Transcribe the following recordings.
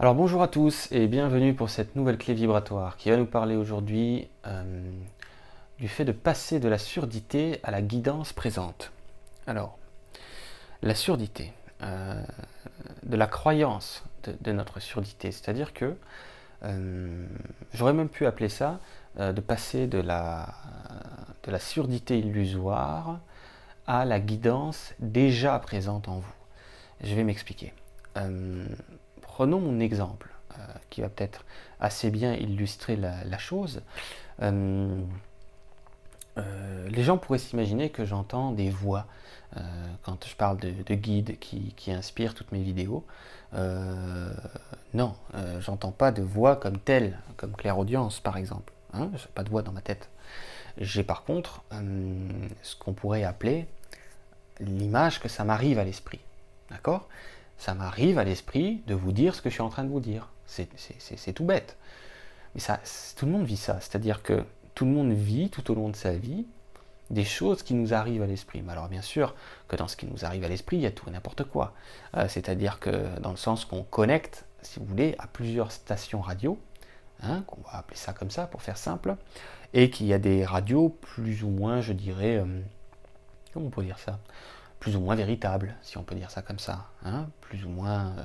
Alors bonjour à tous et bienvenue pour cette nouvelle clé vibratoire qui va nous parler aujourd'hui euh, du fait de passer de la surdité à la guidance présente. Alors, la surdité, euh, de la croyance de, notre surdité, c'est-à-dire que euh, j'aurais même pu appeler ça de passer de la, de la surdité illusoire à la guidance déjà présente en vous. Je vais m'expliquer. Prenons mon exemple, euh, qui va peut-être assez bien illustrer la, chose. Euh, euh, les gens pourraient s'imaginer que j'entends des voix quand je parle de, guides qui, inspirent toutes mes vidéos. non, j'entends pas de voix comme telle, comme clairaudience par exemple. Hein, je pas de voix dans ma tête. J'ai par contre ce qu'on pourrait appeler l'image que ça m'arrive à l'esprit. D'accord? Ça m'arrive à l'esprit de vous dire ce que je suis en train de vous dire. C'est tout bête. Mais ça, tout le monde vit ça. C'est-à-dire que tout le monde vit tout au long de sa vie des choses qui nous arrivent à l'esprit. Mais alors bien sûr que dans ce qui nous arrive à l'esprit, il y a tout et n'importe quoi. Euh, c'est-à-dire que dans le sens qu'on connecte, si vous voulez, à plusieurs stations radio, hein, qu'on va appeler ça comme ça pour faire simple, et qu'il y a des radios plus ou moins, je dirais, euh, comment on peut dire ça? Plus ou moins véritable, si on peut dire ça comme ça. Hein plus ou moins, euh,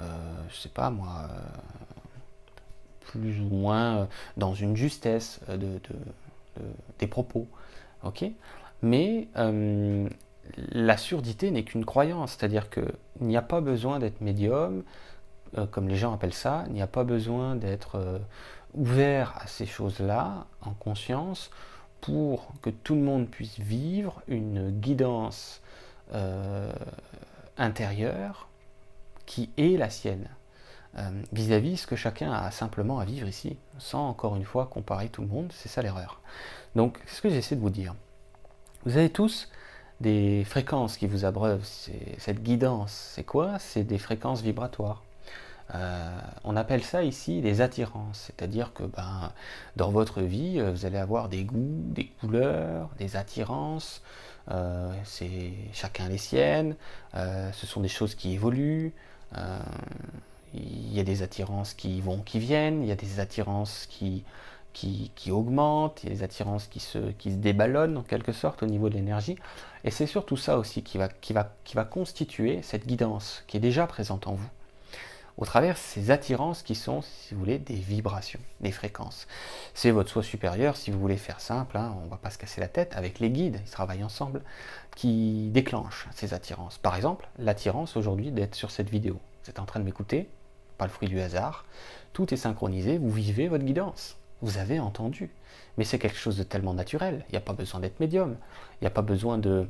euh, je sais pas moi, euh, plus ou moins dans une justesse de, des propos. ok Mais la surdité n'est qu'une croyance, c'est-à-dire qu'il n'y a pas besoin d'être médium, comme les gens appellent ça, il n'y a pas besoin d'être ouvert à ces choses-là en conscience pour que tout le monde puisse vivre une guidance euh, intérieure qui est la sienne euh, vis-à-vis -vis ce que chacun a simplement à vivre ici, sans encore une fois comparer tout le monde, c'est ça l'erreur. Donc, ce que j'essaie de vous dire. Vous avez tous des fréquences qui vous abreuvent. Cette guidance, c'est quoi? C'est des fréquences vibratoires. Euh, on appelle ça ici des attirances, c'est-à-dire que ben, dans votre vie, vous allez avoir des goûts, des couleurs, des attirances, euh, c'est chacun les siennes, ce sont des choses qui évoluent, il y a des attirances qui vont, qui viennent, il y a des attirances qui, qui, augmentent, il y a des attirances qui se, qui se déballonnent en quelque sorte au niveau de l'énergie, et c'est surtout ça aussi qui va, qui, va, qui va constituer cette guidance qui est déjà présente en vous au travers ces attirances qui sont, si vous voulez, des vibrations, des fréquences. C'est votre soi supérieur, si vous voulez faire simple, hein, on ne va pas se casser la tête, avec les guides, ils travaillent ensemble, qui déclenchent ces attirances. Par exemple, l'attirance aujourd'hui d'être sur cette vidéo. Vous êtes en train de m'écouter, pas le fruit du hasard, tout est synchronisé, vous vivez votre guidance. Vous avez entendu. Mais c'est quelque chose de tellement naturel, il n'y a pas besoin d'être médium, il n'y a pas besoin de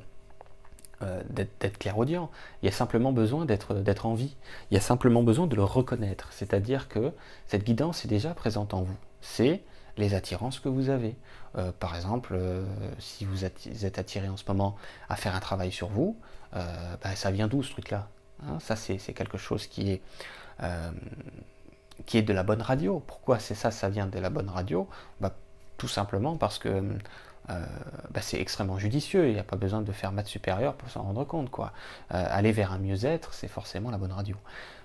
euh, d'être clairaudient. Il y a simplement besoin d'être en vie. Il y a simplement besoin de le reconnaître. C'est-à-dire que cette guidance est déjà présente en vous. C'est les attirances que vous avez. Euh, par exemple, euh, si vous êtes attiré en ce moment à faire un travail sur vous, ben, ça vient d'où ce truc-là hein? Ça, c'est quelque chose qui est, qui est de la bonne radio. Pourquoi c'est ça, ça vient de la bonne radio? Ben, Tout simplement parce que euh, bah, c'est extrêmement judicieux. Il n'y a pas besoin de faire maths supérieur pour s'en rendre compte. Quoi. Euh, aller vers un mieux-être, c'est forcément la bonne radio.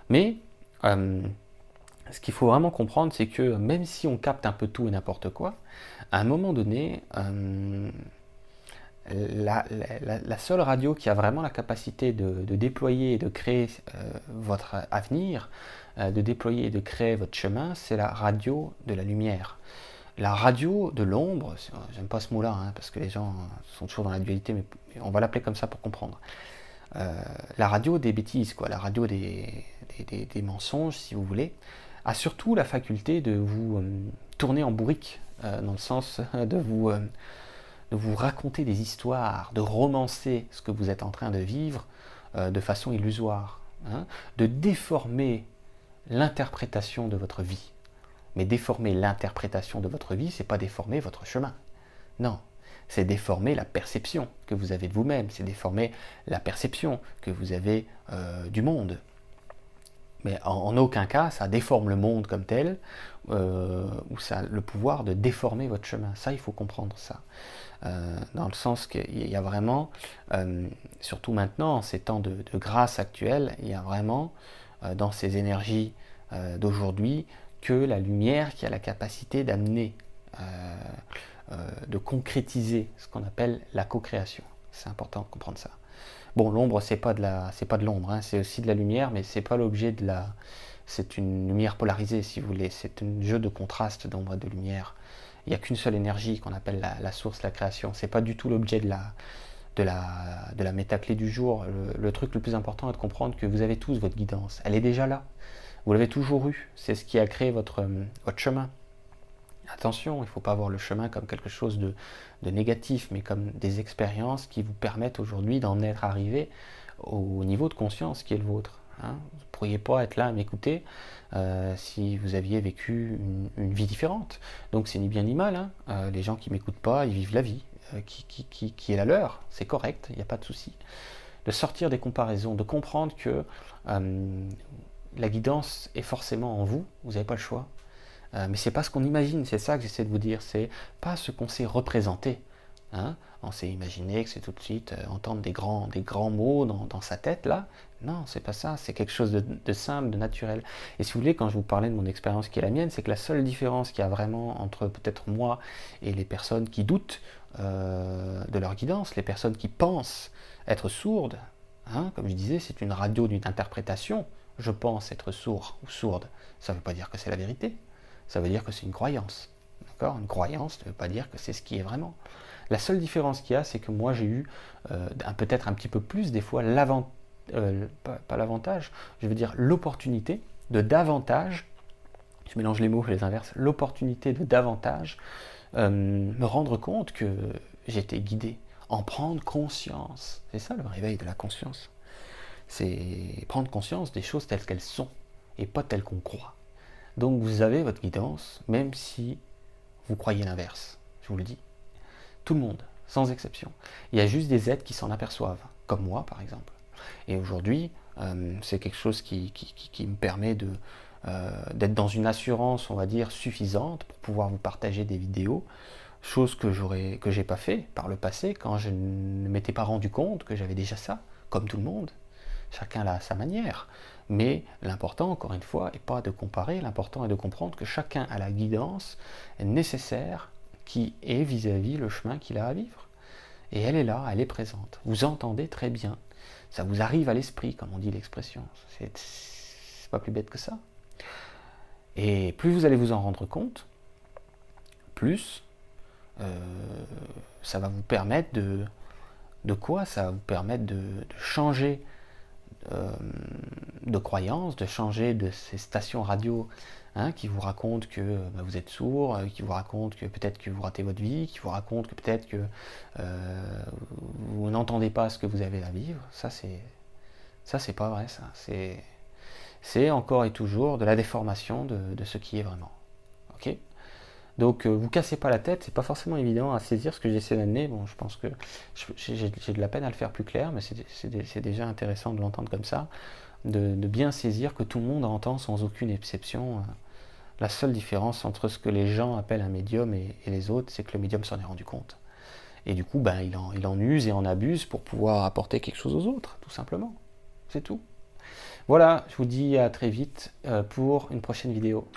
Mais euh, ce qu'il faut vraiment comprendre, c'est que même si on capte un peu tout et n'importe quoi, à un moment donné, la, seule radio qui a vraiment la capacité de déployer et de créer votre avenir, de déployer et de créer votre chemin, c'est la radio de la lumière la radio de l'ombre, j'aime pas ce mot-là, hein, parce que les gens sont toujours dans la dualité, mais on va l'appeler comme ça pour comprendre. Euh, la radio des bêtises, la radio des, mensonges, si vous voulez, a surtout la faculté de vous euh, tourner en bourrique, euh, dans le sens de vous, de vous raconter des histoires, de romancer ce que vous êtes en train de vivre de façon illusoire, hein, de déformer l'interprétation de votre vie. Mais déformer l'interprétation de votre vie, c'est pas déformer votre chemin. Non, c'est déformer la perception que vous avez de vous-même, c'est déformer la perception que vous avez euh, du monde. Mais en, aucun cas, ça déforme le monde comme tel, euh, ou ça a le pouvoir de déformer votre chemin. Ça, il faut comprendre ça. Euh, dans le sens qu'il y a vraiment, surtout maintenant, en ces temps de, de grâce actuelle, il y a vraiment, dans ces énergies d'aujourd'hui que la lumière qui a la capacité d'amener, de concrétiser ce qu'on appelle la co-création. C'est important de comprendre ça. Bon, l'ombre, c'est pas de la, c'est pas de l'ombre, hein. c'est aussi de la lumière, mais c'est pas l'objet de la. C'est une lumière polarisée, si vous voulez. C'est un jeu de contraste d'ombre et de lumière. Il n'y a qu'une seule énergie qu'on appelle la, source, la création. C'est pas du tout l'objet de la, de la, de la métaclé du jour. Le, truc le plus important est de comprendre que vous avez tous votre guidance. Elle est déjà là. Vous l'avez toujours eue. C'est ce qui a créé votre, votre chemin. Attention, il ne faut pas voir le chemin comme quelque chose de, négatif, mais comme des expériences qui vous permettent aujourd'hui d'en être arrivé au niveau de conscience qui est le vôtre. Hein. Vous ne pourriez pas être là à m'écouter euh, si vous aviez vécu une, vie différente. Donc c'est ni bien ni mal. Hein. Euh, les gens qui m'écoutent pas, ils vivent la vie euh, qui, est la leur. C'est correct, il n'y a pas de souci. De sortir des comparaisons, de comprendre que la guidance est forcément en vous, vous n'avez pas le choix. Euh, mais c'est pas ce qu'on imagine, c'est ça que j'essaie de vous dire, c'est pas ce qu'on s'est représenté. Hein. On s'est imaginé que c'est tout de suite euh, entendre des grands, mots dans, sa tête là. Non, c'est pas ça, c'est quelque chose de, simple, de naturel. Et si vous voulez, quand je vous parlais de mon expérience qui est la mienne, c'est que la seule différence qu'il y a vraiment entre peut-être moi et les personnes qui doutent euh, de leur guidance, les personnes qui pensent être sourdes, hein, comme je disais, c'est une radio d'une interprétation. Je pense être sourd ou sourde. Ça ne veut pas dire que c'est la vérité ça veut dire que c'est une croyance. D'accord? Une croyance ne veut pas dire que c'est ce qui est vraiment. La seule différence qu'il y a, c'est que moi j'ai eu euh, peut-être un petit peu plus des fois l'avantage, euh, pas, l'avantage, je veux dire l'opportunité de davantage, je mélange les mots, je les inverse, l'opportunité de davantage euh, me rendre compte que j'étais guidé, en prendre conscience. C'est ça le réveil de la conscience. C'est prendre conscience des choses telles qu'elles sont et pas telles qu'on croit. Donc vous avez votre guidance, même si vous croyez l'inverse, je vous le dis. Tout le monde, sans exception. Il y a juste des êtres qui s'en aperçoivent, comme moi par exemple. Et aujourd'hui, euh, c'est quelque chose qui, me permet euh, d'être dans une assurance, on va dire, suffisante pour pouvoir vous partager des vidéos, chose que j'aurais que j'ai pas fait par le passé quand je ne m'étais pas rendu compte que j'avais déjà ça, comme tout le monde. Chacun l'a à sa manière. Mais l'important, encore une fois, n'est pas de comparer, l'important est de comprendre que chacun a la guidance nécessaire qui est vis-à-vis le chemin qu'il a à vivre. Et elle est là, elle est présente. Vous entendez très bien. Ça vous arrive à l'esprit, comme on dit l'expression. C'est pas plus bête que ça. Et plus vous allez vous en rendre compte, plus euh, ça va vous permettre de, de quoi? Ça va vous permettre de changer euh, de croyances, de changer de ces stations radio hein, qui vous racontent que bah, vous êtes sourd, euh, qui vous racontent que peut-être que vous ratez votre vie, qui vous racontent que peut-être que euh, vous n'entendez pas ce que vous avez à vivre. Ça, c'est pas vrai. Ça, c'est c'est encore et toujours de la déformation de, de ce qui est vraiment. Ok? Donc, euh, vous cassez pas la tête, c'est pas forcément évident à saisir ce que j'essaie d'amener. Bon, je pense que j'ai de la peine à le faire plus clair, mais c'est déjà intéressant de l'entendre comme ça, de, bien saisir que tout le monde entend sans aucune exception. Euh, la seule différence entre ce que les gens appellent un médium et, les autres, c'est que le médium s'en est rendu compte. Et du coup, ben, il, en, use et en abuse pour pouvoir apporter quelque chose aux autres, tout simplement. C'est tout. Voilà, je vous dis à très vite euh, pour une prochaine vidéo.